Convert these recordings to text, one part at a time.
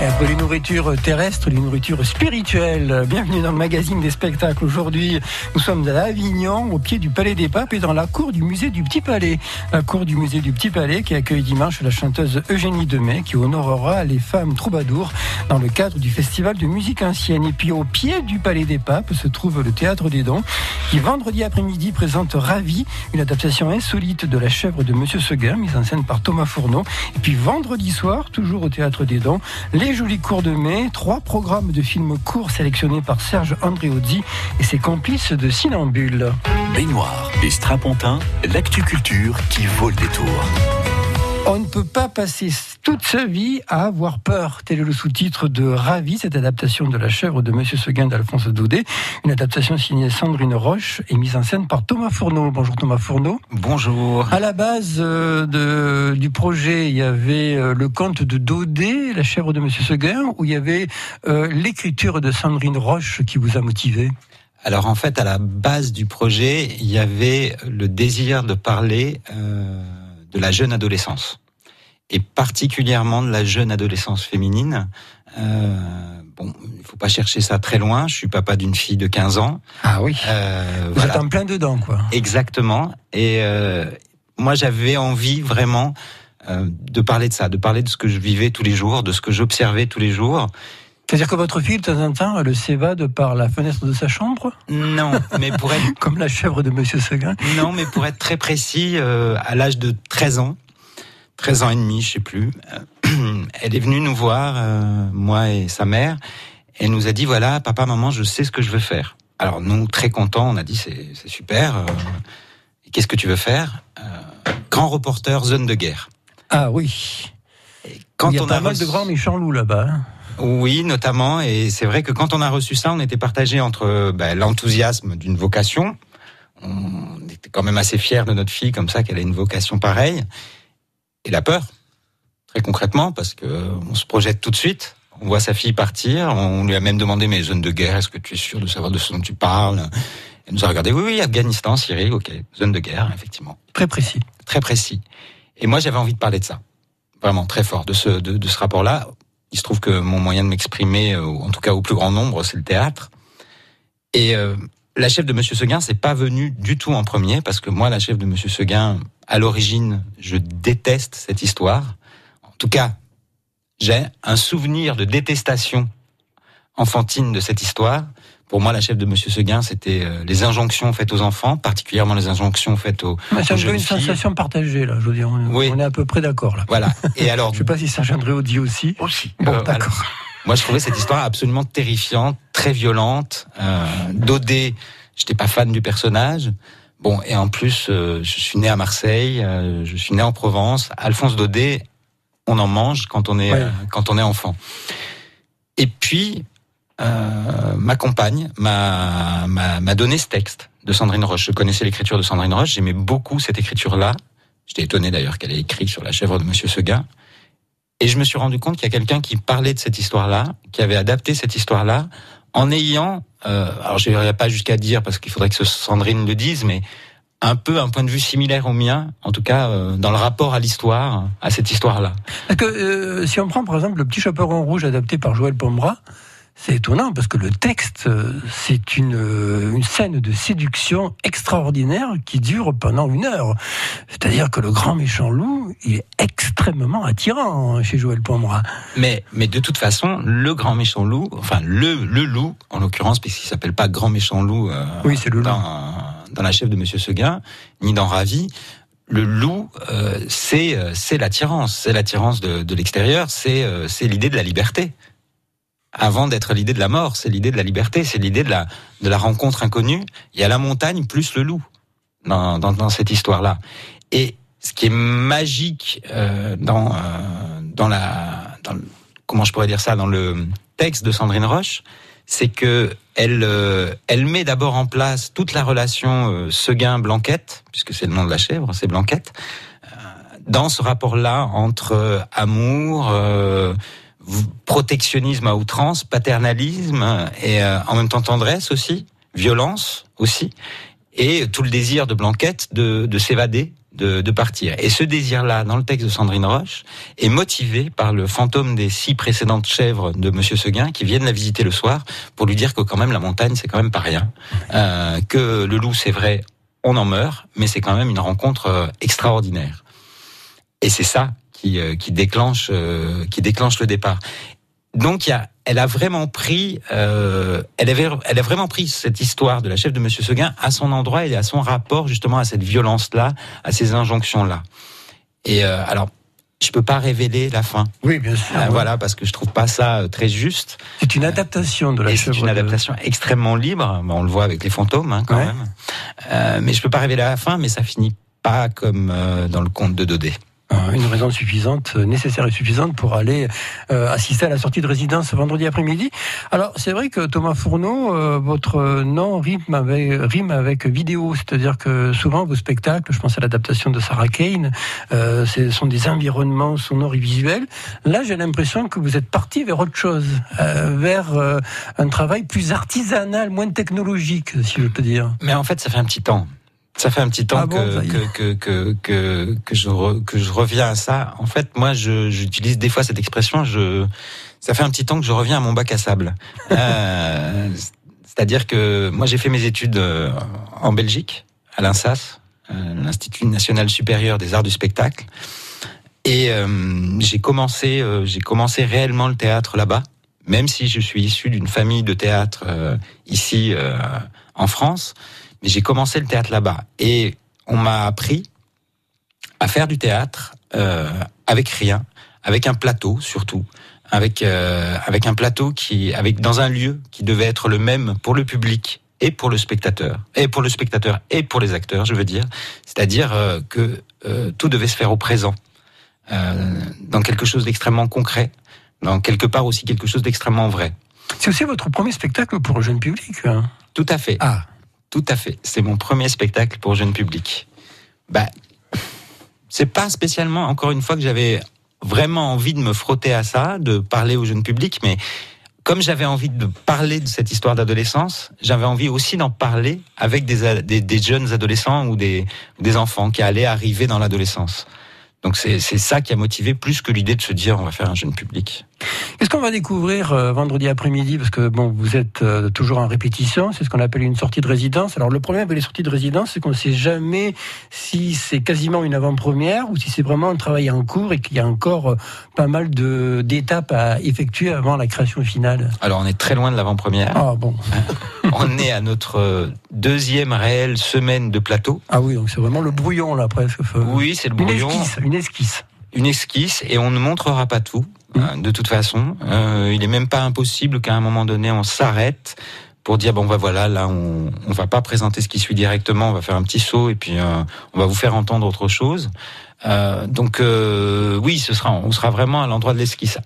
Après les nourritures terrestres, les nourritures spirituelles. Bienvenue dans le magazine des spectacles. Aujourd'hui, nous sommes à Avignon, au pied du Palais des Papes et dans la cour du musée du Petit Palais. La cour du musée du Petit Palais qui accueille dimanche la chanteuse Eugénie Demey qui honorera les femmes troubadours dans le cadre du festival de musique ancienne. Et puis au pied du Palais des Papes se trouve le Théâtre des Dons qui vendredi après-midi présente Ravi, une adaptation insolite de la chèvre de Monsieur Seguin, mise en scène par Thomas Fourneau. Et puis vendredi soir, toujours au Théâtre des Dons, les jolis cours de mai, trois programmes de films courts sélectionnés par Serge Andréozzi et ses complices de Sinambule. Baignoire et strapontin, l'actu-culture qui vaut le détour. On ne peut pas passer toute sa vie à avoir peur. Tel est le sous-titre de Ravi, cette adaptation de La chèvre de Monsieur Seguin d'Alphonse Daudet. Une adaptation signée Sandrine Roche et mise en scène par Thomas Fourneau. Bonjour Thomas Fourneau. Bonjour. À la base euh, de, du projet, il y avait euh, le conte de Daudet, La chèvre de Monsieur Seguin, où il y avait euh, l'écriture de Sandrine Roche qui vous a motivé? Alors en fait, à la base du projet, il y avait le désir de parler de la jeune adolescence et particulièrement de la jeune adolescence féminine. Euh, bon, il faut pas chercher ça très loin. Je suis papa d'une fille de 15 ans. Ah oui. Euh, Vous voilà. êtes en plein dedans, quoi. Exactement. Et euh, moi, j'avais envie vraiment euh, de parler de ça, de parler de ce que je vivais tous les jours, de ce que j'observais tous les jours. C'est-à-dire que votre fille, de temps en temps, elle s'évade par la fenêtre de sa chambre? Non, mais pour être... Comme la chèvre de Monsieur Seguin Non, mais pour être très précis, euh, à l'âge de 13 ans, 13 ans et demi, je sais plus, euh, elle est venue nous voir, euh, moi et sa mère, et elle nous a dit, voilà, papa, maman, je sais ce que je veux faire. Alors nous, très contents, on a dit, c'est super, euh, qu'est-ce que tu veux faire? Grand reporter, zone de guerre. Ah oui. Et quand Il y a on pas a mal reçu- de grands méchants loups là-bas. hein. Oui, notamment. Et c'est vrai que quand on a reçu ça, on était partagé entre ben, l'enthousiasme d'une vocation. On était quand même assez fiers de notre fille comme ça, qu'elle a une vocation pareille. Et la peur, très concrètement, parce que euh, on se projette tout de suite. On voit sa fille partir. On lui a même demandé, mais zone de guerre, est-ce que tu es sûr de savoir de ce dont tu parles? Elle nous a regardé, oui, oui, Afghanistan, Syrie, ok, zone de guerre, effectivement Très précis. très précis. Et moi, j'avais envie de parler de ça, vraiment très fort, de ce de, de ce rapport-là. Il se trouve que mon moyen de m'exprimer, euh, en tout cas au plus grand nombre, c'est le théâtre. Et euh, la chef de Monsieur Seguin, c'est pas venu du tout en premier, parce que moi, la chef de Monsieur Seguin, à l'origine, je déteste cette histoire. En tout cas, j'ai un souvenir de détestation enfantine de cette histoire. Pour moi, la chef de Monsieur Seguin, c'était euh, les injonctions faites aux enfants, particulièrement les injonctions faites aux, Mais C'est aux un peu jeunes une filles. sensation partagée, là. Je veux dire, on, Oui. on est à peu près d'accord, là. Voilà. Et alors, Je sais pas si Andréo dit aussi. Aussi. Bon, Euh, d'accord. Moi, je trouvais cette histoire absolument terrifiante, très violente. Euh, Daudet, j'étais pas fan du personnage. Bon, et en plus, euh, je suis né à Marseille, euh, je suis né en Provence. Alphonse Daudet, on en mange quand on est Ouais. euh, quand on est enfant. Et puis, ma compagne m'a m'a m'a donné ce texte de Sandrine Roche. Je connaissais l'écriture de Sandrine Roche, j'aimais beaucoup cette écriture-là. J'étais étonné d'ailleurs qu'elle ait écrit sur la chèvre de Monsieur Seguin. Et je me suis rendu compte qu'il y a quelqu'un qui parlait de cette histoire-là, qui avait adapté cette histoire-là, en ayant, euh, alors je n'irai pas jusqu'à dire, parce qu'il faudrait que ce Sandrine le dise, mais un peu un point de vue similaire au mien, en tout cas euh, dans le rapport à l'histoire, à cette histoire-là. Parce que euh, si on prend par exemple le petit chaperon rouge adapté par Joël Pombra, c'est étonnant parce que le texte, euh, c'est une, euh, une scène de séduction extraordinaire qui dure pendant une heure. C'est-à-dire que le grand méchant loup, il est extrêmement attirant chez Joël Pombra. Mais, mais de toute façon, le grand méchant loup, enfin le, le loup, en l'occurrence, puisqu'il s'appelle pas grand méchant loup euh, Oui, c'est le loup. dans, dans la chef de Monsieur Seguin, ni dans Ravi, le loup, euh, c'est c'est l'attirance, c'est l'attirance de, de l'extérieur, c'est c'est l'idée de la liberté. Avant d'être l'idée de la mort, c'est l'idée de la liberté, c'est l'idée de la de la rencontre inconnue. Il y a la montagne plus le loup dans dans, dans cette histoire-là. Et ce qui est magique euh, dans euh, dans la dans le- comment je pourrais dire ça dans le texte de Sandrine Roche, c'est que elle euh, elle met d'abord en place toute la relation euh, Seguin Blanquette puisque c'est le nom de la chèvre, c'est Blanquette euh, dans ce rapport-là entre amour, protectionnisme à outrance, paternalisme et euh, en même temps tendresse aussi, violence aussi, et tout le désir de Blanquette de, de s'évader de, partir. Et ce désir-là, dans le texte de Sandrine Roche, est motivé par le fantôme des six précédentes chèvres de Monsieur Seguin qui viennent la visiter le soir pour lui dire que quand même la montagne c'est quand même pas rien, euh, que le loup c'est vrai, on en meurt, mais c'est quand même une rencontre euh, extraordinaire. Et c'est ça qui, euh, qui déclenche euh, qui déclenche le départ. Donc il y a, elle a vraiment pris, euh, elle avait, elle a vraiment pris cette histoire de la chef de Monsieur Seguin à son endroit et à son rapport justement à cette violence-là, à ces injonctions-là. Et euh, alors, je peux pas révéler la fin. Oui, bien sûr. Euh, Voilà, parce que je trouve pas ça très juste. C'est une adaptation de la Et c'est chèvre une de- adaptation extrêmement libre. Bon, on le voit avec les fantômes, hein, quand Ouais. même. Mais je peux pas révéler la fin, mais ça finit pas comme dans le conte de Dodé. Euh, Une raison suffisante, euh, nécessaire et suffisante pour aller euh, assister à la sortie de résidence ce vendredi après-midi. Alors, c'est vrai que Thomas Fourneau, votre nom rime avec, vidéo, c'est-à-dire que souvent vos spectacles, je pense à l'adaptation de Sarah Kane, ce sont des environnements sonores et visuels. Là, j'ai l'impression que vous êtes parti vers autre chose, vers un travail plus artisanal, moins technologique, si je peux dire. Mais en fait, ça fait un petit temps. Ça fait un petit temps Ah que, que, que, que, que, je re- que je reviens à ça. En fait, moi, je- j'utilise des fois cette expression. Je, ça fait un petit temps que je reviens à mon bac à sable. Euh, C'est-à-dire que moi, j'ai fait mes études euh, en Belgique, à l'INSAS, euh, l'Institut national supérieur des arts du spectacle. Et euh, j'ai commencé, euh, j'ai commencé réellement le théâtre là-bas, même si je suis issu d'une famille de théâtre euh, ici en France. Mais j'ai commencé le théâtre là-bas et on m'a appris à faire du théâtre euh, avec rien, avec un plateau surtout, avec euh, avec un plateau qui, avec dans un lieu qui devait être le même pour le public et pour le spectateur, et pour le spectateur et pour les acteurs, je veux dire, c'est-à-dire euh, que euh, tout devait se faire au présent, euh, dans quelque chose d'extrêmement concret, dans quelque part aussi quelque chose d'extrêmement vrai. C'est aussi votre premier spectacle pour le jeune public. hein. Tout à fait. Ah, Tout à fait. C'est mon premier spectacle pour jeune public. Bah, c'est pas spécialement, encore une fois, que j'avais vraiment envie de me frotter à ça, de parler au jeune public, mais comme j'avais envie de parler de cette histoire d'adolescence, j'avais envie aussi d'en parler avec des, jeunes adolescents ou des, enfants qui allaient arriver dans l'adolescence. Donc c'est ça qui a motivé plus que l'idée de se dire on va faire un jeune public. Qu'est-ce qu'on va découvrir euh, vendredi après-midi? Parce que bon, vous êtes euh, toujours en répétition, c'est ce qu'on appelle une sortie de résidence. Alors le problème avec les sorties de résidence, c'est qu'on ne sait jamais si c'est quasiment une avant-première ou si c'est vraiment un travail en cours et qu'il y a encore euh, pas mal de d'étapes à effectuer avant la création finale. Alors on est très loin de l'avant-première. Ah bon, on est à notre deuxième réelle semaine de plateau. ah oui, donc c'est vraiment le brouillon là presque. Oui, c'est le Une brouillon. esquisse, une esquisse. une esquisse et on ne montrera pas tout euh, de toute façon. Euh, il est même pas impossible qu'à un moment donné on s'arrête pour dire bon bah voilà là on on va pas présenter ce qui suit directement, on va faire un petit saut et puis euh, on va vous faire entendre autre chose. Euh, donc euh, oui, ce sera on sera vraiment à l'endroit de l'esquisse.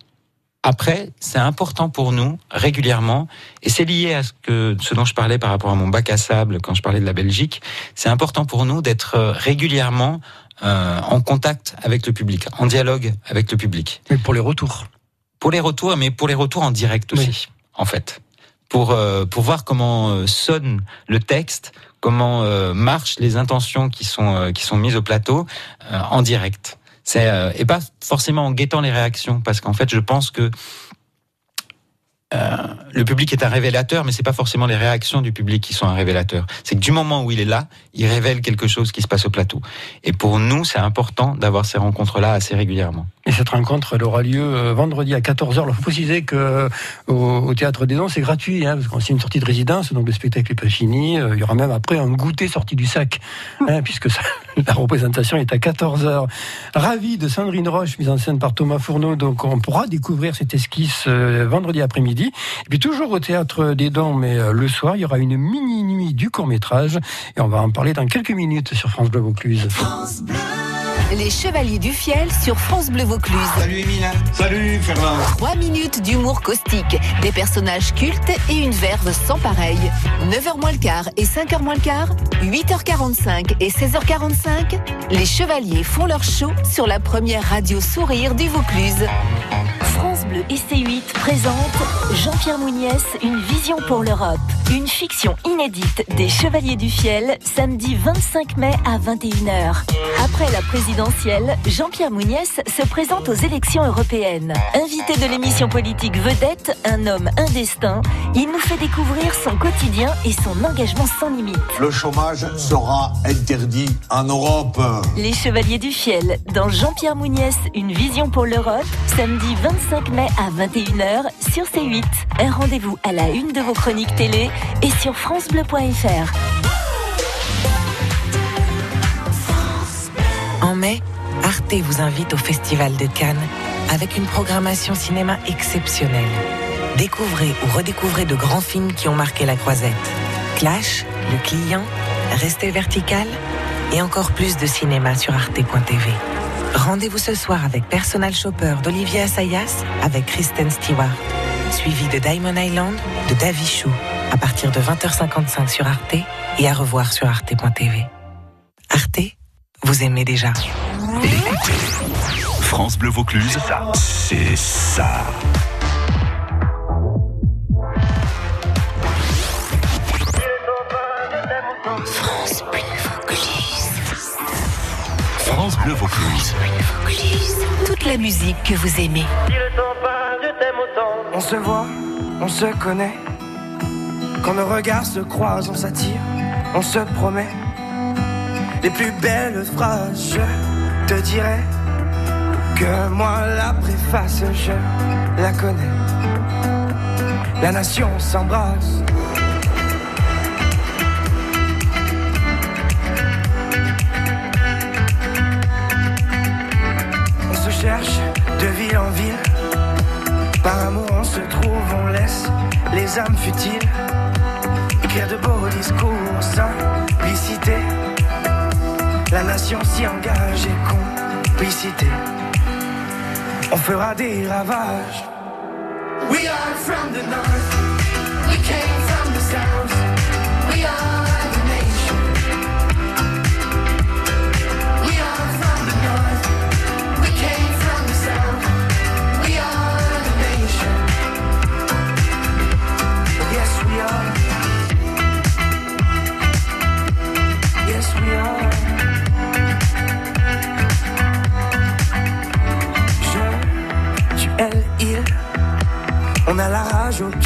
Après, c'est important pour nous régulièrement, et c'est lié à ce que ce dont je parlais par rapport à mon bac à sable quand je parlais de la Belgique. C'est important pour nous d'être euh, régulièrement euh, en contact avec le public, en dialogue avec le public. Mais pour les retours. Pour les retours, mais pour les retours en direct aussi, Oui. en fait. Pour, euh, pour voir comment euh, sonne le texte, comment euh, marchent les intentions qui sont, euh, qui sont mises au plateau euh, en direct. C'est euh, et pas forcément en guettant les réactions, parce qu'en fait, je pense que euh, le public est un révélateur, mais c'est pas forcément les réactions du public qui sont un révélateur. C'est que du moment où il est là, il révèle quelque chose qui se passe au plateau. Et pour nous, c'est important d'avoir ces rencontres-là assez régulièrement. Et cette rencontre, elle aura lieu euh, vendredi à 14h. Il faut préciser que euh, au, au Théâtre des Dons, c'est gratuit, hein, parce qu'on c'est une sortie de résidence, donc le spectacle n'est pas fini. Euh, Il y aura même après un goûter sorti du sac, hein, puisque ça- la représentation est à 14h. Ravi de Sandrine Roche, mise en scène par Thomas Fourneau, donc on pourra découvrir cette esquisse euh, vendredi après-midi. Et puis toujours au Théâtre des Dons, mais euh, le soir, il y aura une mini-nuit du court-métrage, et on va en parler dans quelques minutes sur France Bleu Vaucluse. Les Chevaliers du Fiel sur France Bleu Vaucluse. Salut Emile. Salut Fernand. 3 minutes d'humour caustique, des personnages cultes et une verve sans pareil. 9h moins le quart et 5h moins le quart, 8h45 et 16h45, les Chevaliers font leur show sur la première radio sourire du Vaucluse. France Bleu et C8 présente Jean-Pierre Mouniès, Une vision pour l'Europe. Une fiction inédite des Chevaliers du Fiel, samedi 25 mai à 21h. Après la présidentielle, Jean-Pierre Mouniès se présente aux élections européennes. Invité de l'émission politique Vedette, un homme, un destin, il nous fait découvrir son quotidien et son engagement sans limite. Le chômage sera interdit en Europe. Les Chevaliers du Fiel, dans Jean-Pierre Mouniès, Une vision pour l'Europe, samedi 25 mai à 21h sur C8. Un rendez-vous à la une de vos chroniques télé et sur francebleu.fr. En mai, Arte vous invite au Festival de Cannes avec une programmation cinéma exceptionnelle. Découvrez ou redécouvrez de grands films qui ont marqué la croisette. Clash, Le Client, Restez vertical et encore plus de cinéma sur arte.tv. Rendez-vous ce soir avec Personal Shopper d'Olivier Assayas avec Kristen Stewart, suivi de Diamond Island de Davy Chou à partir de 20h55 sur Arte et à revoir sur arte.tv. Vous aimez déjà. France Bleu Vaucluse, c'est ça. France Bleu Vaucluse. Toute la musique que vous aimez. On se voit, on se connaît. Quand nos regards se croisent, on s'attire, on se promet. Les plus belles phrases, je te dirai que moi la préface, je la connais. La nation s'embrasse. On se cherche de ville en ville. Par amour on se trouve, on laisse les âmes futiles écrire de beaux discours, simplicité. La nation s'y engage et complicité. On fera des ravages. We are from the north. We came from the south.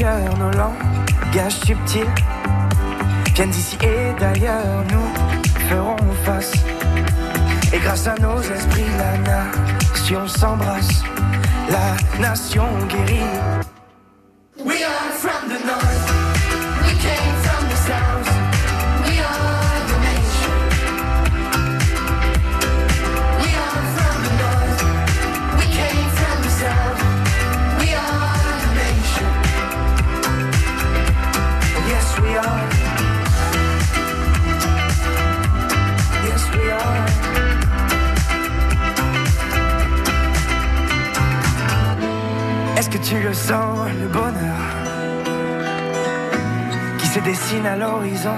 Rage au cœur, nos langages subtils viennent d'ici et d'ailleurs. Nous ferons face. Et grâce à nos esprits, la nation s'embrasse. La nation guérit. Est-ce que tu le sens, le bonheur qui se dessine à l'horizon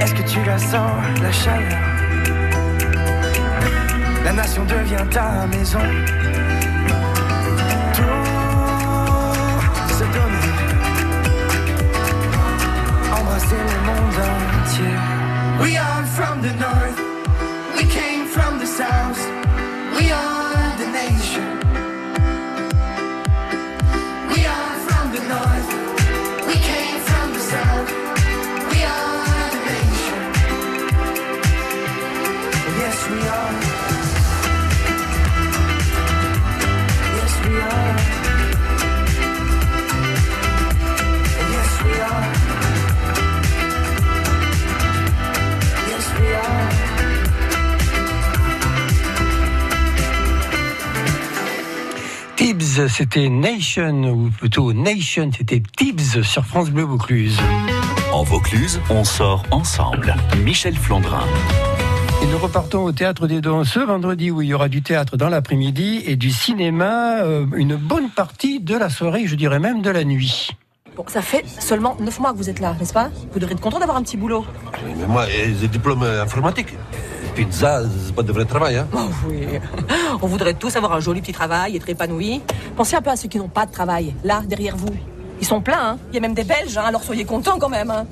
Est-ce que tu la sens, la chaleur? La nation devient ta maison. Tibbs, c'était Nation, ou plutôt Nation, c'était Tibbs sur France Bleu Vaucluse. En Vaucluse, on sort ensemble. Michel Flandrin. Et nous repartons au Théâtre des Dons ce vendredi où il y aura du théâtre dans l'après-midi et du cinéma euh, une bonne partie de la soirée, je dirais même de la nuit. Bon, ça fait seulement 9 mois que vous êtes là, n'est-ce pas? Vous devrez être content d'avoir un petit boulot. Mais moi, j'ai diplôme informatique. Pizza, c'est pas de vrai travail, hein Oh oui. On voudrait tous avoir un joli petit travail, être épanouis. Pensez un peu à ceux qui n'ont pas de travail, là, derrière vous. Ils sont pleins, hein. Il y a même des Belges, hein, alors soyez contents quand même. Hein.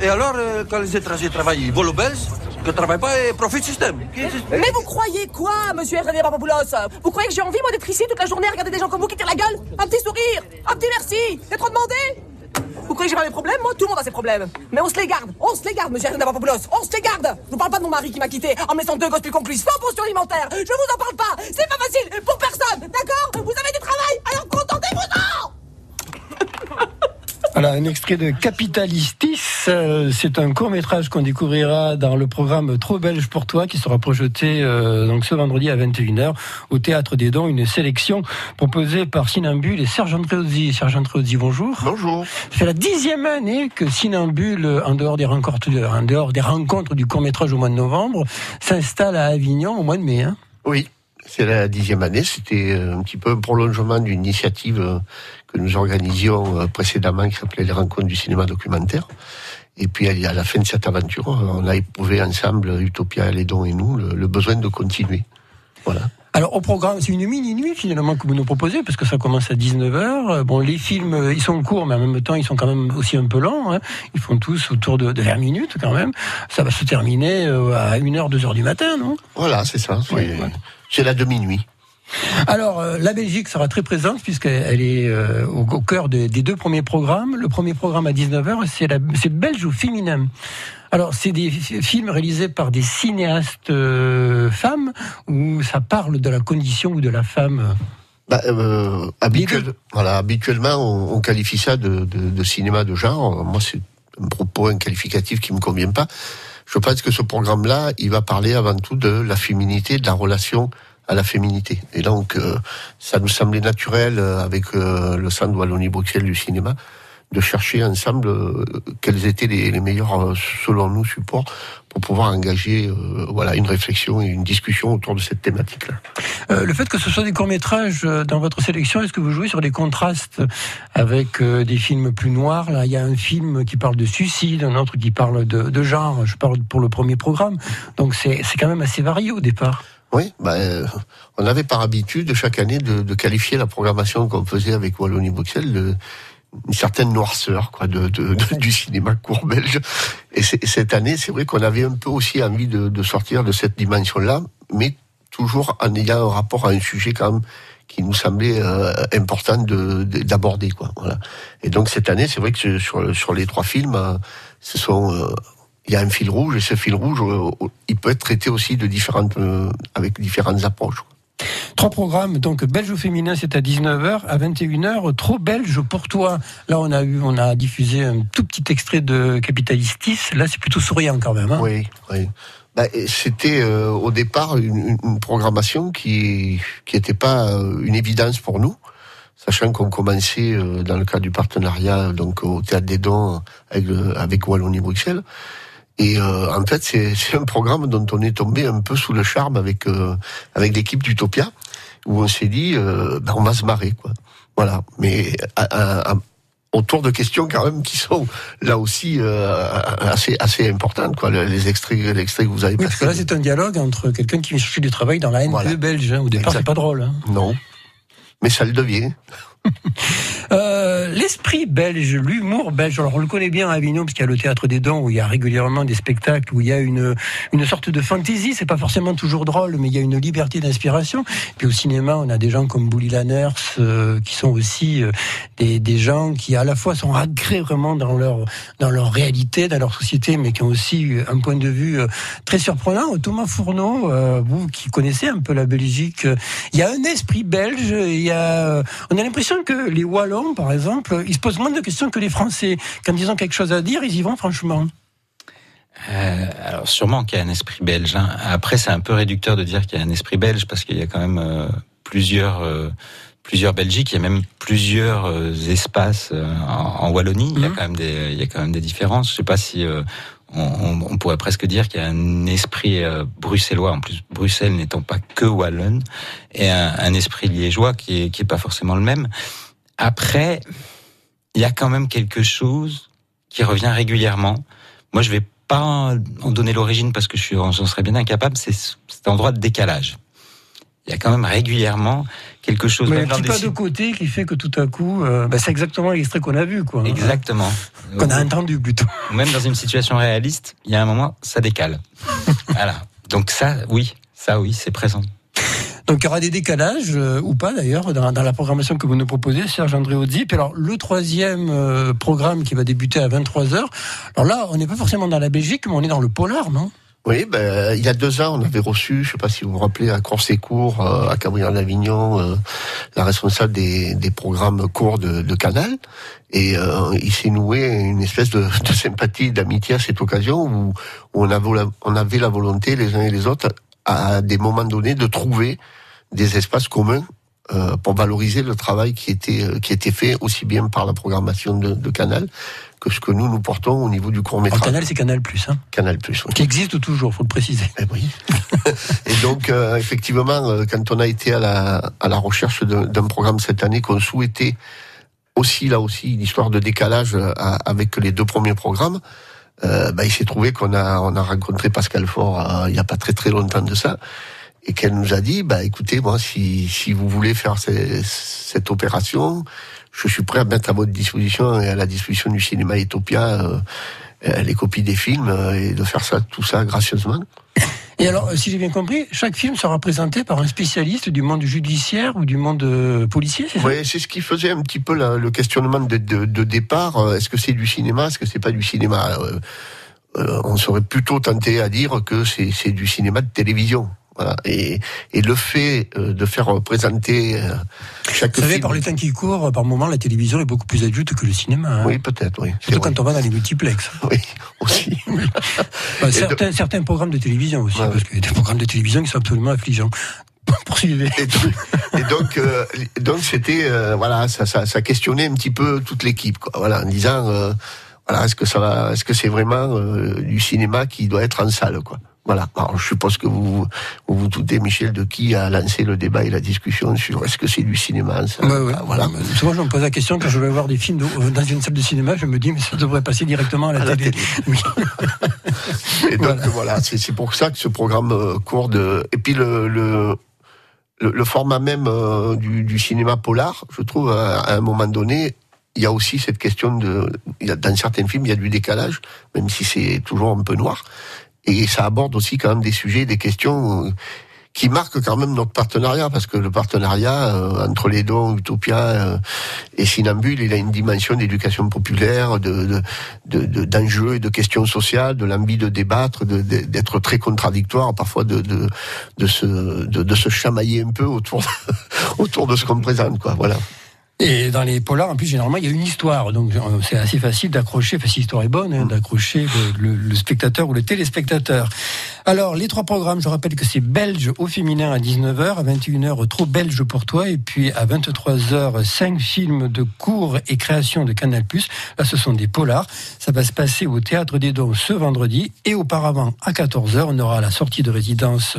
Et alors, euh, quand les étrangers travaillent, ils volent aux Belges Que travaillent pas et profitent système Mais vous croyez quoi, monsieur Hervé Papapoulos Vous croyez que j'ai envie, moi, d'être ici toute la journée à regarder des gens comme vous qui tirent la gueule? Un petit sourire? Un petit merci? C'est trop demandé? J'ai pas mes problèmes Moi, tout le monde a ses problèmes. Mais on se les garde On se les garde, monsieur Hervé Papapoulos On se les garde. Je vous parle pas de mon mari qui m'a quitté en me laissant deux gosses plus conclus sans pension alimentaire Je vous en parle pas. C'est pas facile pour personne D'accord? Vous avez du travail Alors contentez-vous-en Voilà, un extrait de Capitalistis. Euh, C'est un court métrage qu'on découvrira dans le programme Trop belge pour toi qui sera projeté euh, donc ce vendredi à 21h au Théâtre des Dons. Une sélection proposée par Sinambule et Serge Andréozzi. Serge Andréozzi, bonjour. Bonjour. Fait la dixième année que Sinambule, en dehors des rencontres, en dehors des rencontres du court métrage au mois de novembre, s'installe à Avignon au mois de mai. Hein. Oui, c'est la dixième année. C'était euh, un petit peu un prolongement d'une initiative que nous organisions précédemment qui s'appelait les rencontres du cinéma documentaire. Et puis à la fin de cette aventure, on a éprouvé ensemble, Utopia, les dons et nous, le, le besoin de continuer. Voilà. Alors au programme, c'est une mini-nuit finalement que vous nous proposez, parce que ça commence à 19h. Bon, les films, euh, ils sont courts, mais en même temps, ils sont quand même aussi un peu lents. Hein. Ils font tous autour de, de 20 minutes quand même. Ça va se terminer euh, à 1h, 2h du matin, non? Voilà, c'est ça. C'est Ouais, ouais. c'est la demi-nuit. Alors, euh, la Belgique sera très présente puisqu'elle est euh, au, au cœur des, des deux premiers programmes. Le premier programme à 19h, c'est belge ou féminin. Alors, c'est des fi- films réalisés par des cinéastes euh, femmes où ça parle de la condition ou de la femme? Bah, habituel- voilà, habituellement, on, on qualifie ça de, de- de cinéma de genre. Moi, c'est un propos, un qualificatif qui me convient pas. Je pense que ce programme-là, il va parler avant tout de la féminité, de la relation à la féminité. Et donc, euh, ça nous semblait naturel, euh, avec euh, le centre Wallonie-Bruxelles du cinéma, de chercher ensemble euh, quels étaient les, les meilleurs, euh, selon nous, supports pour pouvoir engager euh, voilà, une réflexion et une discussion autour de cette thématique-là. Euh, le fait que ce soit des courts-métrages euh, dans votre sélection, est-ce que vous jouez sur des contrastes avec euh, des films plus noirs? Là, il y a un film qui parle de suicide, un autre qui parle de, de genre. Je parle pour le premier programme. Donc c'est c'est quand même assez varié au départ. Oui, ben, euh, on avait par habitude chaque année de, de qualifier la programmation qu'on faisait avec Wallonie-Bruxelles de une certaine noirceur quoi de, de- de- du cinéma court belge. Et cette année, c'est vrai qu'on avait un peu aussi envie de, de sortir de cette dimension-là, mais toujours en ayant un rapport à un sujet quand même qui nous semblait euh, important de- de- d'aborder quoi. Voilà. Et donc cette année, c'est vrai que sur sur les trois films, euh, ce sont euh, il y a un fil rouge et ce fil rouge, euh, il peut être traité aussi de différentes, euh, avec différentes approches. Trois programmes, donc belge ou féminin, c'est à 19h, à 21h, trop belge pour toi. Là, on a eu, on a diffusé un tout petit extrait de Capitalistis. Là, c'est plutôt souriant quand même. Hein Oui, oui. Bah, C'était euh, au départ une, programmation qui qui n'était pas une évidence pour nous, sachant qu'on commençait euh, dans le cadre du partenariat donc au Théâtre des Dons avec, le- avec Wallonie-Bruxelles. Et euh, en fait, c'est un programme dont on est tombé un peu sous le charme avec euh, avec l'équipe d'Utopia, où on s'est dit, euh, ben, on va se marrer, quoi. Voilà. Mais à- à- à- autour de questions quand même qui sont là aussi assez assez importantes, quoi. Les extraits, l'extrait que vous avez Oui, parce que là, c'est un dialogue entre quelqu'un qui vient chercher du travail dans la NPE Voilà. belge. hein. Au départ, c'est pas drôle. hein. Non. Mais ça le devient. Euh, L'esprit belge, l'humour belge, alors on le connaît bien à Avignon parce qu'il y a le théâtre des Dents où il y a régulièrement des spectacles où il y a une une sorte de fantaisie. C'est pas forcément toujours drôle, mais il y a une liberté d'inspiration. Puis au cinéma, on a des gens comme Bully Lanners euh, qui sont aussi euh, des, des gens qui à la fois sont ancrés vraiment dans leur dans leur réalité, dans leur société, mais qui ont aussi un point de vue très surprenant. Thomas Fourneau, vous qui connaissez un peu la Belgique, il y a un esprit belge. Il y a, on a l'impression que les Wallons, par exemple, ils se posent moins de questions que les Français. Quand ils ont quelque chose à dire, ils y vont franchement. Euh, alors sûrement qu'il y a un esprit belge. hein. Après, c'est un peu réducteur de dire qu'il y a un esprit belge parce qu'il y a quand même euh, plusieurs euh, plusieurs Belgiques. Il y a même plusieurs espaces en, en Wallonie. Il y a Mhm. quand même des il y a quand même des différences. Je sais pas si on, pourrait presque dire qu'il y a un esprit euh, bruxellois. En plus, Bruxelles n'étant pas que wallonne, et un, esprit liégeois qui est pas forcément le même. Après, il y a quand même quelque chose qui revient régulièrement. Moi, je vais pas en donner l'origine parce que je j'en serais bien incapable. C'est cet endroit de décalage. Il y a quand même régulièrement quelque chose. Mais un même petit pas de côté qui fait que tout à coup, euh, bah, c'est exactement l'extrait qu'on a vu, quoi. Exactement. Qu'on a entendu plutôt. Ou Même dans une situation réaliste, il y a un moment, ça décale. voilà. Donc ça, oui, ça, oui, c'est présent. Donc il y aura des décalages, euh, ou pas d'ailleurs, dans, dans la programmation que vous nous proposez, Serge André Auzi. Puis alors, le troisième euh, programme qui va débuter à 23h, alors là, on n'est pas forcément dans la Belgique, mais on est dans le polar, non? Oui, ben, il y a deux ans, on avait reçu, je sais pas si vous vous rappelez, à Coursécourt, euh, à Cabriolet d'Avignon, euh, la responsable des, des programmes courts de, de Canal. Et euh, il s'est noué une espèce de, de sympathie, d'amitié à cette occasion où, où on, avait la, volonté, les uns et les autres, à des moments donnés, de trouver des espaces communs euh, pour valoriser le travail qui était qui était fait aussi bien par la programmation de, de Canal que ce que nous nous portons au niveau du court métrage. Canal, c'est Canal Plus, hein, Canal Plus. Oui. qui existe toujours, faut le préciser. Eh oui. Et donc, euh, effectivement, euh, quand on a été à la, à la recherche d'un programme cette année qu'on souhaitait aussi, là aussi, une histoire de décalage euh, avec les deux premiers programmes, euh, bah, il s'est trouvé qu'on a, on a rencontré Pascal Faure euh, il n'y a pas très très longtemps de ça, et qu'elle nous a dit, bah, écoutez, moi, si, si vous voulez faire ces- cette opération, je suis prêt à mettre à votre disposition et à la disposition du cinéma Ethiopia euh, les copies des films euh, et de faire ça, tout ça gracieusement. Et alors, euh, si j'ai bien compris, chaque film sera présenté par un spécialiste du monde judiciaire ou du monde policier, c'est ça? Oui, c'est ce qui faisait un petit peu la- le questionnement de, de- de départ. Est-ce que c'est du cinéma? Est-ce que c'est pas du cinéma? Euh, euh, On serait plutôt tenté à dire que c'est du cinéma de télévision. Voilà. Et, et le fait euh, de faire présenter euh, chaque Vous savez, film. par les temps qui courent, par moment, la télévision est beaucoup plus adulte que le cinéma. hein. Oui, peut-être, oui. Surtout quand on va dans les multiplex. Oui, aussi. Et certains, certains programmes de télévision aussi, Ouais, parce qu'il y a des programmes de télévision qui sont absolument affligeants. Poursuivez. Et, donc- et donc, euh, donc c'était euh, voilà, ça, ça, ça questionnait un petit peu toute l'équipe, quoi. Voilà, en disant, euh, voilà, est-ce que ça va, est-ce que c'est vraiment du cinéma qui doit être en salle, quoi. Voilà. Alors, je suppose que vous vous, vous doutez, Michel, de qui a lancé le débat et la discussion sur est-ce que c'est du cinéma ouais. Ah, Voilà. Souvent, je me pose la question quand je vais voir des films euh, dans une salle de cinéma, je me dis, mais ça devrait passer directement à la, À la télé. Oui. Et donc voilà, c'est c'est pour ça que ce programme euh, court de et puis le le, le, le format même euh, du, du cinéma polar, je trouve à, à un moment donné, il y a aussi cette question de il y a, dans certains films il y a du décalage, même si c'est toujours un peu noir, et ça aborde aussi quand même des sujets, des questions. euh, qui marquent quand même notre partenariat, parce que le partenariat euh, entre les dons, Utopia euh, et Sinambule, il a une dimension d'éducation populaire, de, de, de- de- d'enjeux et de questions sociales, de l'envie de débattre, de- d'être très contradictoire, parfois de, de, de, se, de, de se chamailler un peu autour de, autour de ce qu'on présente, quoi. Voilà. Et dans les polars, en plus, généralement, il y a une histoire. Donc, euh, c'est assez facile d'accrocher, enfin, si l'histoire est bonne, hein, d'accrocher le, le- le spectateur ou le téléspectateur. Alors, les trois programmes, je rappelle que c'est belge au féminin à 19h, à 21h, trop belge pour toi, et puis à 23h, cinq films de cours et création de Canal+. Là, ce sont des polars. Ça va se passer au Théâtre des Dons ce vendredi, et auparavant, à 14h, on aura la sortie de résidence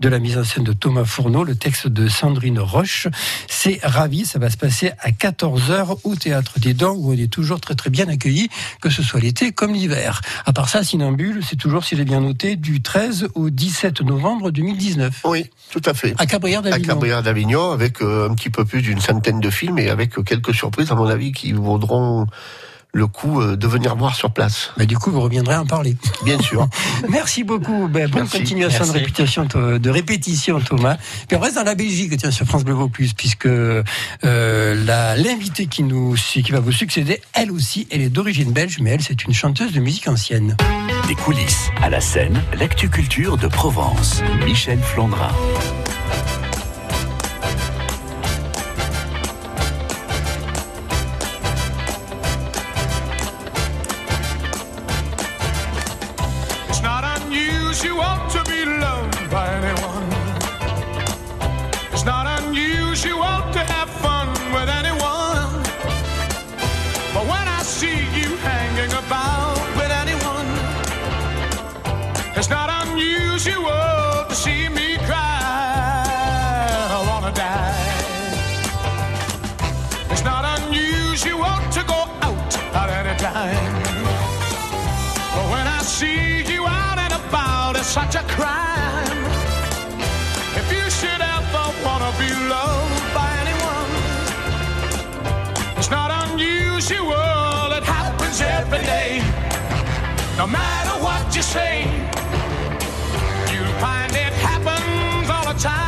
de la mise en scène de Thomas Fourneau, le texte de Sandrine Roche. C'est ravi, ça va se passer à 14h au Théâtre des Dents, où on est toujours très très bien accueilli, que ce soit l'été comme l'hiver. À part ça, Sinambule, c'est toujours, si j'ai bien noté, du 13 au 17 novembre 2019. Oui, tout à fait. À Cabrières À d'Avignon. Cabrières d'Avignon, avec euh, un petit peu plus d'une centaine de films et avec euh, quelques surprises, à mon avis, qui vaudront le coup euh, de venir voir sur place. Mais du coup, vous reviendrez en parler. Bien sûr. Merci beaucoup. Ben, bonne Merci. continuation de Merci. de répétition, Thomas. Puis on reste dans la Belgique, tiens, sur France Bleu Vaucluse, puisque euh, l'invitée qui nous, qui va vous succéder, elle aussi, elle est d'origine belge, mais elle, c'est une chanteuse de musique ancienne. Des coulisses à la scène, l'actu culture de Provence. Michel Flandrin. To go out at any time. But when I see such a crime. If you should ever wanna be loved by anyone, it's not unusual. It happens every day. No matter what you say, you'll find it happens all the time.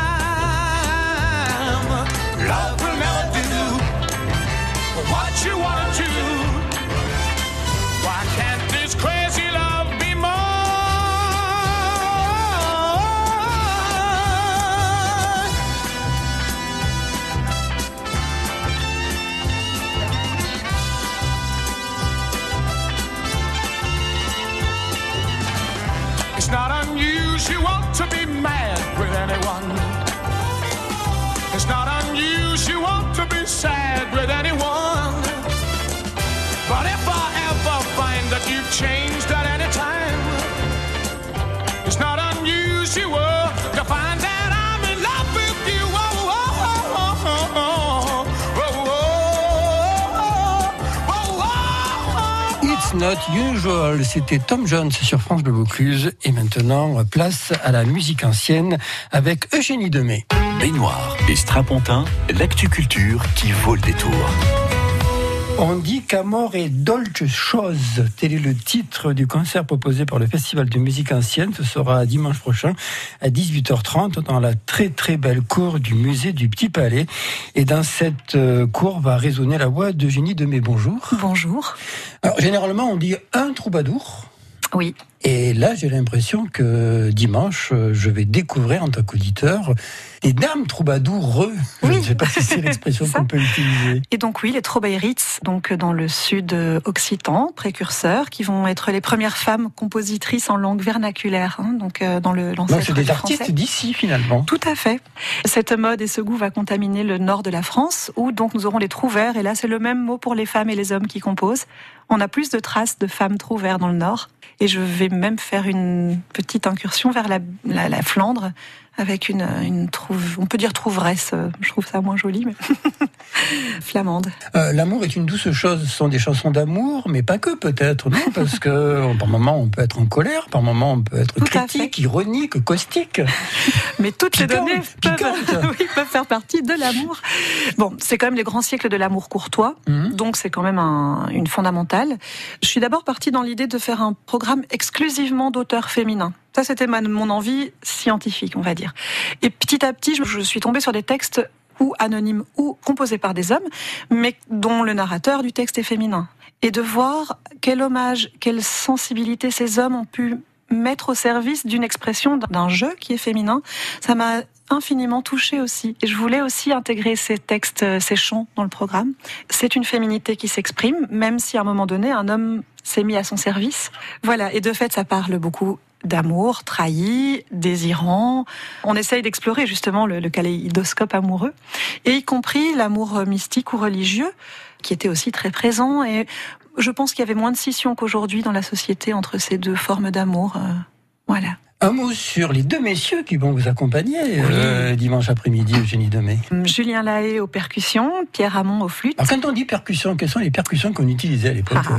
Love will never do what you wanna do. C'était Tom Jones sur France Bleu Vaucluse. Et maintenant, place à la musique ancienne avec Eugénie Demey. Baignoire et strapontin, l'actu culture qui vaut le détour. On dit qu'Amor est dolce chose. Tel est le titre du concert proposé par le Festival de musique ancienne. Ce sera dimanche prochain à 18h30 dans la très très belle cour du musée du Petit Palais. Et dans cette euh, cour va résonner la voix d'Eugénie Demey. Bonjour. Bonjour. Alors, généralement, on dit un troubadour. Oui. Et là, j'ai l'impression que dimanche, euh, je vais découvrir en tant qu'auditeur des dames troubadoureux. Je ne sais pas si c'est l'expression qu'on peut utiliser. Et donc oui, les Trobaïrites, donc dans le sud euh, occitan, précurseurs, qui vont être les premières femmes compositrices en langue vernaculaire, hein, donc euh, dans le Donc, c'est des artistes d'ici, finalement. Tout à fait. Cette mode et ce goût va contaminer le nord de la France, où donc nous aurons les trouvères. Et là, c'est le même mot pour les femmes et les hommes qui composent. On a plus de traces de femmes trouvères dans le nord. Et je vais même faire une petite incursion vers la, la, la Flandre avec une, une trouve, on peut dire trouveresse. euh, Je trouve ça moins joli, mais flamande. Euh, L'amour est une douce chose. Ce sont des chansons d'amour, mais pas que peut-être, non Parce que par moment on peut être en colère, par moment on peut être Tout critique, ironique, caustique. Mais toutes les données peuvent, piquante. oui, peuvent faire partie de l'amour. Bon, c'est quand même les grands siècles de l'amour courtois, Mhm. donc c'est quand même un- une fondamentale. Je suis d'abord partie dans l'idée de faire un programme exclusivement d'auteurs féminins. Ça, c'était mon envie scientifique, on va dire. Et petit à petit, je, je suis tombée sur des textes ou anonymes ou composés par des hommes, mais dont le narrateur du texte est féminin. Et de voir quel hommage, quelle sensibilité ces hommes ont pu mettre au service d'une expression d'un jeu qui est féminin, ça m'a infiniment touchée aussi. Et je voulais aussi intégrer ces textes, euh, ces chants dans le programme. C'est une féminité qui s'exprime, même si à un moment donné, un homme s'est mis à son service. Voilà. Et de fait, ça parle beaucoup d'amour, trahi, désirant. On essaye d'explorer justement le, le amoureux, et y compris l'amour mystique ou religieux, qui était aussi très présent. Et je pense qu'il y avait moins de scission qu'aujourd'hui dans la société entre ces deux formes d'amour. euh, voilà. Un mot sur les deux messieurs qui vont vous accompagner euh, dimanche après-midi, Eugénie Demey. Julien Lahaye aux percussions, Pierre Hamon aux flûtes. Alors, quand on dit percussion, quelles sont les percussions qu'on utilisait à l'époque Ah,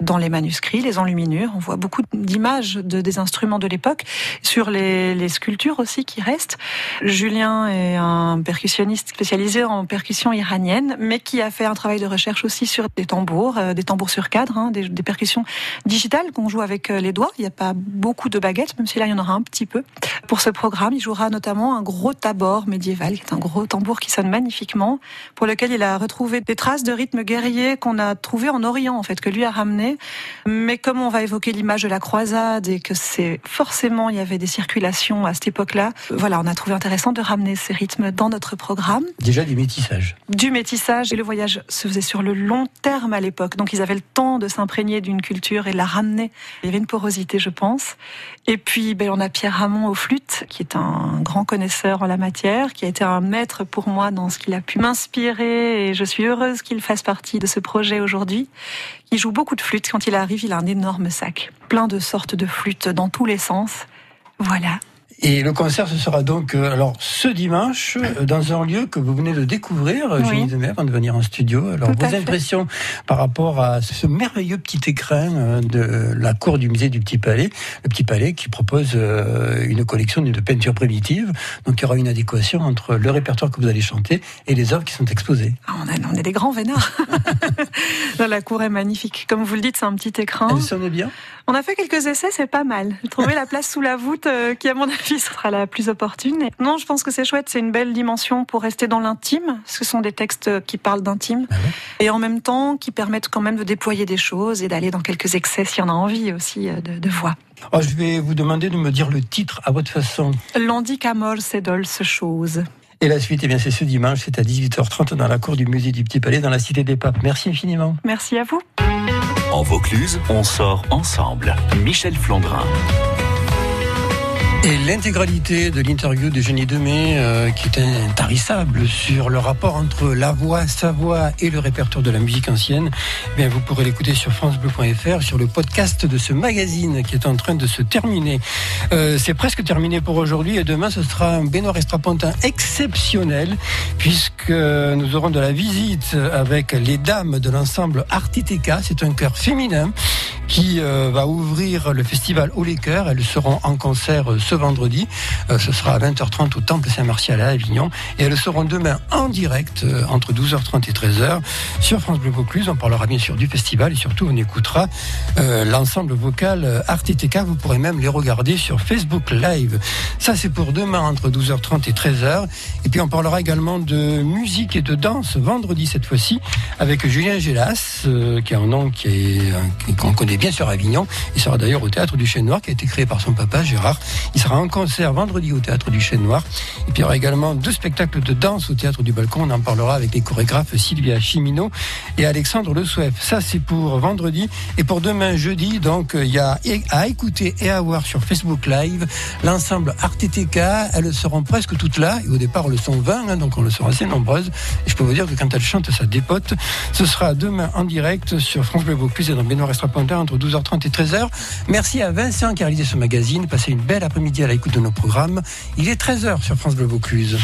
Dans les manuscrits, les enluminures, on voit beaucoup d'images de, des instruments de l'époque. Sur les, les sculptures aussi qui restent. Julien est un percussionniste spécialisé en percussion iranienne, mais qui a fait un travail de recherche aussi sur des tambours, euh, des tambours sur cadre, hein, des, des percussions digitales qu'on joue avec euh, les doigts. Il n'y a pas beaucoup de baguettes, même si là il y en aura un petit peu. Pour ce programme, il jouera notamment un gros tabor médiéval, qui est un gros tambour qui sonne magnifiquement, pour lequel il a retrouvé des traces de rythme guerrier qu'on a trouvé en Orient, en fait, que lui a ramené. Mais comme on va évoquer l'image de la croisade et que c'est forcément, il y avait des circulations à cette époque-là, voilà, on a trouvé intéressant de ramener ces rythmes dans notre programme Déjà des métissages. du métissage et le voyage se faisait sur le long terme à l'époque. Donc ils avaient le temps de s'imprégner d'une culture et de la ramener. Il y avait une porosité, je pense. Et puis on a Pierre Ramon aux flûtes, qui est un grand connaisseur en la matière, qui a été un maître pour moi dans ce qu'il a pu m'inspirer. Et je suis heureuse qu'il fasse partie de ce projet aujourd'hui. Il joue beaucoup de flûtes. Quand il arrive, il a un énorme sac, plein de sortes de flûtes dans tous les sens. Voilà. Et le concert, ce sera donc euh, alors ce dimanche euh, dans un lieu que vous venez de découvrir, euh, Oui. Jenny Demer, avant de venir en studio. Alors Tout vos impressions par rapport à ce merveilleux petit écrin euh, de la cour du musée du Petit Palais, le Petit Palais qui propose une collection de peintures primitives. Donc il y aura une adéquation entre le répertoire que vous allez chanter et les œuvres qui sont exposées. Ah, on, a- on est des grands vénards. La cour est magnifique. Comme vous le dites, c'est un petit écran. Elle sonne bien? On a fait quelques essais, c'est pas mal. Trouver la place sous la voûte, euh, qui à mon avis sera la plus opportune. Non, je pense que c'est chouette, c'est une belle dimension pour rester dans l'intime. Ce sont des textes qui parlent d'intime. Et en même temps, qui permettent quand même de déployer des choses et d'aller dans quelques excès s'il y en a envie aussi euh, de, de voix. Oh, Je vais vous demander de me dire le titre à votre façon. Qu'amor, c'est dolce chose. Et la suite, eh bien, c'est ce dimanche, c'est à 18h30 dans la cour du musée du Petit Palais, dans la Cité des Papes. Merci infiniment. Merci à vous. En Vaucluse, on sort ensemble. Michel Flandrin. Et l'intégralité de l'interview de Jenny Demey, euh, qui est intarissable sur le rapport entre la voix, sa voix et le répertoire de la musique ancienne, eh bien, vous pourrez l'écouter sur francebleu.fr, sur le podcast de ce magazine qui est en train de se terminer. Euh, c'est presque terminé pour aujourd'hui et demain ce sera un baignoire extrapontin exceptionnel puisque nous aurons de la visite avec les dames de l'ensemble Artiteka. C'est un chœur féminin qui euh, va ouvrir le festival Haut les Chœurs. Elles seront en concert euh, vendredi. Euh, ce sera à 20h30 au Temple Saint-Martial à Avignon. Et elles seront demain en direct euh, entre 12h30 et 13h sur France Bleu Vaucluse. On parlera bien sûr du festival et surtout on écoutera euh, l'ensemble vocal euh, Artiteka. Vous pourrez même les regarder sur Facebook Live. Ça c'est pour demain entre 12h30 et 13h. Et puis on parlera également de musique et de danse vendredi cette fois-ci avec Julien Gélas, qui est un nom qu'on connaît bien sur Avignon. Il sera d'ailleurs au théâtre du Chêne Noir, qui a été créé par son papa Gérard. Il sera en concert vendredi au théâtre du Chêne Noir. Et puis il y aura également deux spectacles de danse au théâtre du Balcon. On en parlera avec les chorégraphes Sylvia Chimino et Alexandre Le Souef. Ça c'est pour vendredi et pour demain jeudi. Donc euh, il y a à écouter et à voir sur Facebook Live l'ensemble RTTK. Elles seront presque toutes là. Et au départ, elles sont 20, hein, donc on le sera assez nombreuses. Et je peux vous dire que quand elles chantent, ça dépote. Ce sera demain en direct sur France Bleu Vaucluse et dans Benoît Extrapontin entre 12h30 et 13h. Merci à Vincent qui a réalisé ce magazine. Passez une belle après-midi à l'écoute de nos programmes. Il est 13h sur France Bleu Vaucluse.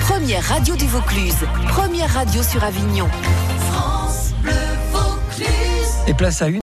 Première radio du Vaucluse. Première radio sur Avignon. Et place à une